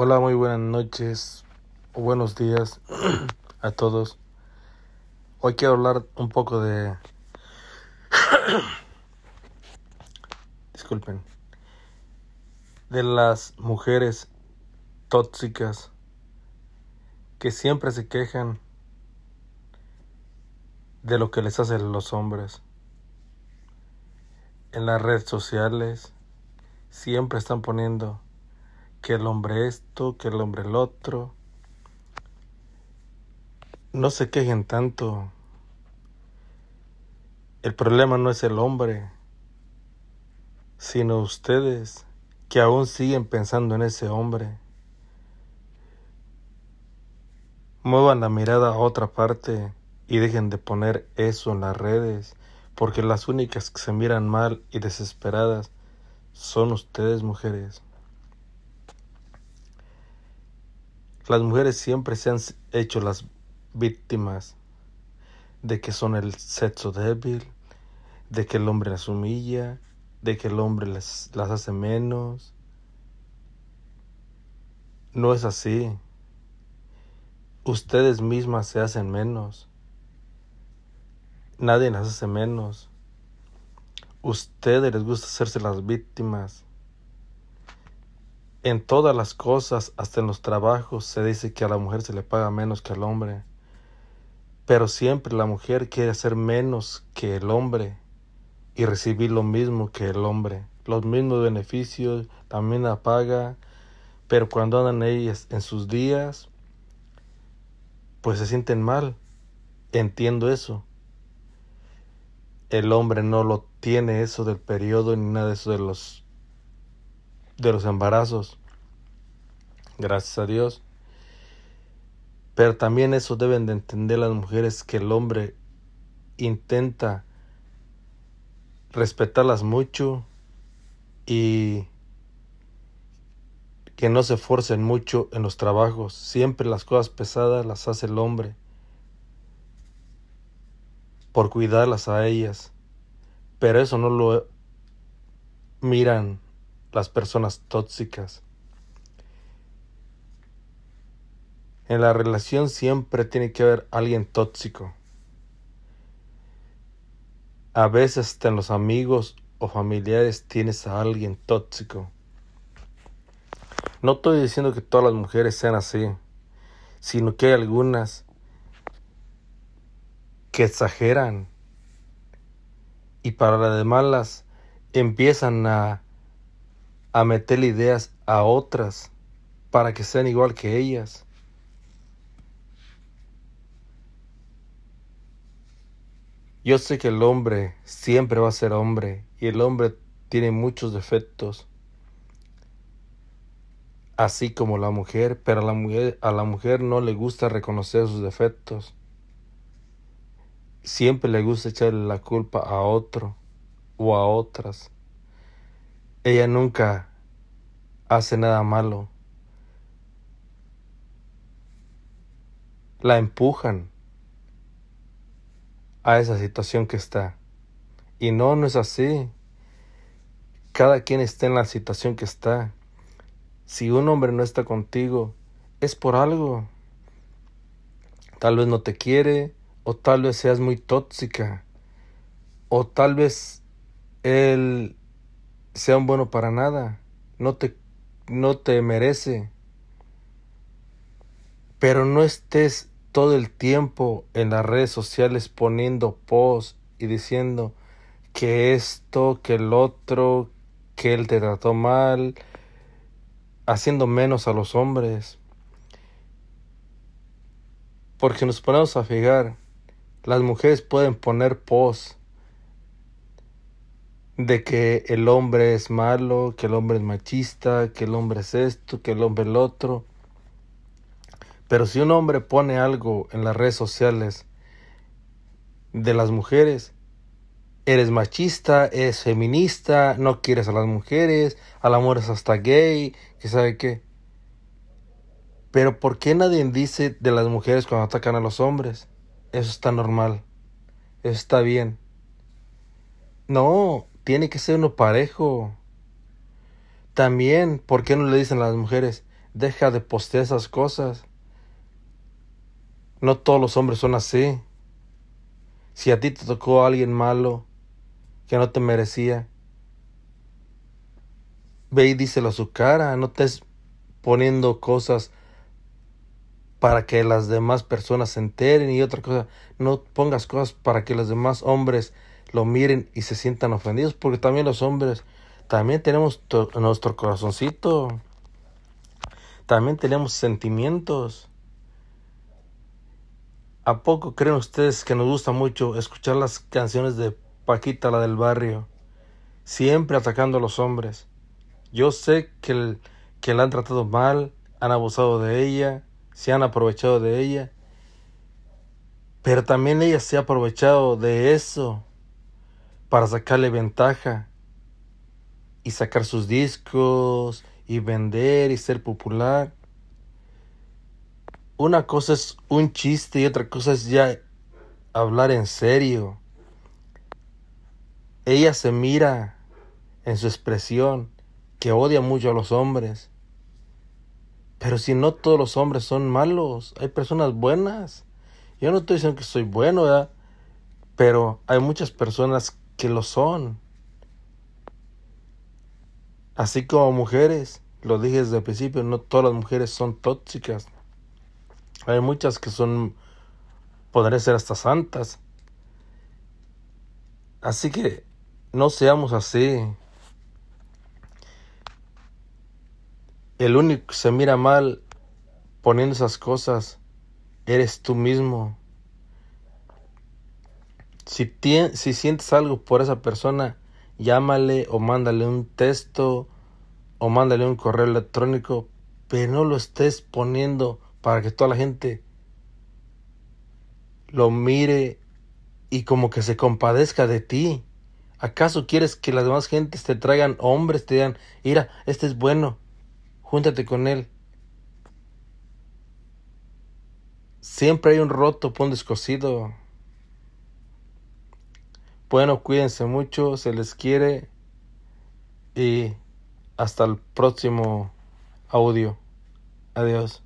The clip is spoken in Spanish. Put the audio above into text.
Hola, muy buenas noches o buenos días a todos. Hoy quiero hablar un poco de... Disculpen. De las mujeres tóxicas que siempre se quejan de lo que les hacen los hombres. En las redes sociales siempre están poniendo que el hombre esto, que el hombre el otro. No se quejen tanto. El problema no es el hombre, sino ustedes que aún siguen pensando en ese hombre. Muevan la mirada a otra parte y dejen de poner eso en las redes, porque las únicas que se miran mal y desesperadas son ustedes mujeres. Las mujeres siempre se han hecho las víctimas de que son el sexo débil, de que el hombre las humilla, de que el hombre las hace menos. No es así. Ustedes mismas se hacen menos. Nadie las hace menos. Ustedes les gusta hacerse las víctimas. En todas las cosas, hasta en los trabajos, se dice que a la mujer se le paga menos que al hombre. Pero siempre la mujer quiere hacer menos que el hombre y recibir lo mismo que el hombre. Los mismos beneficios, la paga. Pero cuando andan ellas en sus días, pues se sienten mal. Entiendo eso. El hombre no lo tiene eso del periodo ni nada de eso de los de los embarazos. Gracias a Dios. Pero también eso deben de entender las mujeres que el hombre intenta respetarlas mucho y que no se esfuercen mucho en los trabajos. Siempre las cosas pesadas las hace el hombre por cuidarlas a ellas. Pero eso no lo miran las personas tóxicas. En la relación siempre tiene que haber alguien tóxico. A veces en los amigos o familiares tienes a alguien tóxico. No estoy diciendo que todas las mujeres sean así, sino que hay algunas que exageran y para las demás empiezan a a meterle ideas a otras para que sean igual que ellas. Yo sé que el hombre siempre va a ser hombre y el hombre tiene muchos defectos, así como la mujer, pero a la mujer, a la mujer no le gusta reconocer sus defectos. Siempre le gusta echarle la culpa a otro o a otras. Ella nunca hace nada malo. La empujan a esa situación que está. Y no, no es así. Cada quien está en la situación que está. Si un hombre no está contigo, es por algo. Tal vez no te quiere, o tal vez seas muy tóxica, o tal vez él sea un bueno para nada, no te, no te merece. Pero no estés todo el tiempo en las redes sociales poniendo posts y diciendo que esto, que el otro, que él te trató mal, haciendo menos a los hombres. Porque nos ponemos a fijar, las mujeres pueden poner posts de que el hombre es malo, que el hombre es machista, que el hombre es esto, que el hombre es el otro. Pero si un hombre pone algo en las redes sociales de las mujeres, eres machista, eres feminista, no quieres a las mujeres, al amor es hasta gay, que sabe qué. Pero ¿por qué nadie dice de las mujeres cuando atacan a los hombres? Eso está normal. Eso está bien. No, tiene que ser uno parejo. También, ¿por qué no le dicen a las mujeres? deja de postear esas cosas. No todos los hombres son así. Si a ti te tocó alguien malo que no te merecía, ve y díselo a su cara, no estés poniendo cosas para que las demás personas se enteren y otra cosa, no pongas cosas para que los demás hombres lo miren y se sientan ofendidos, porque también los hombres, también tenemos nuestro corazoncito, también tenemos sentimientos. ¿A poco creen ustedes que nos gusta mucho escuchar las canciones de Paquita, la del barrio, siempre atacando a los hombres? Yo sé que, que la han tratado mal, han abusado de ella, se han aprovechado de ella, pero también ella se ha aprovechado de eso para sacarle ventaja y sacar sus discos y vender y ser popular. Una cosa es un chiste y otra cosa es ya hablar en serio. Ella se mira en su expresión que odia mucho a los hombres pero si no todos los hombres son malos, hay personas buenas. Yo no estoy diciendo que soy bueno, ¿verdad? Pero hay muchas personas que lo son. Así como mujeres, lo dije desde el principio, no todas las mujeres son tóxicas. Hay muchas que son, podrían ser hasta santas. Así que no seamos así. El único que se mira mal poniendo esas cosas eres tú mismo. Si, si sientes algo por esa persona, llámale o mándale un texto o mándale un correo electrónico, pero no lo estés poniendo para que toda la gente lo mire y como que se compadezca de ti. ¿Acaso quieres que las demás gentes te traigan hombres, te digan, mira, este es bueno, júntate con Él. Siempre hay un roto por un descosido. Bueno, cuídense mucho, se les quiere y hasta el próximo audio. Adiós.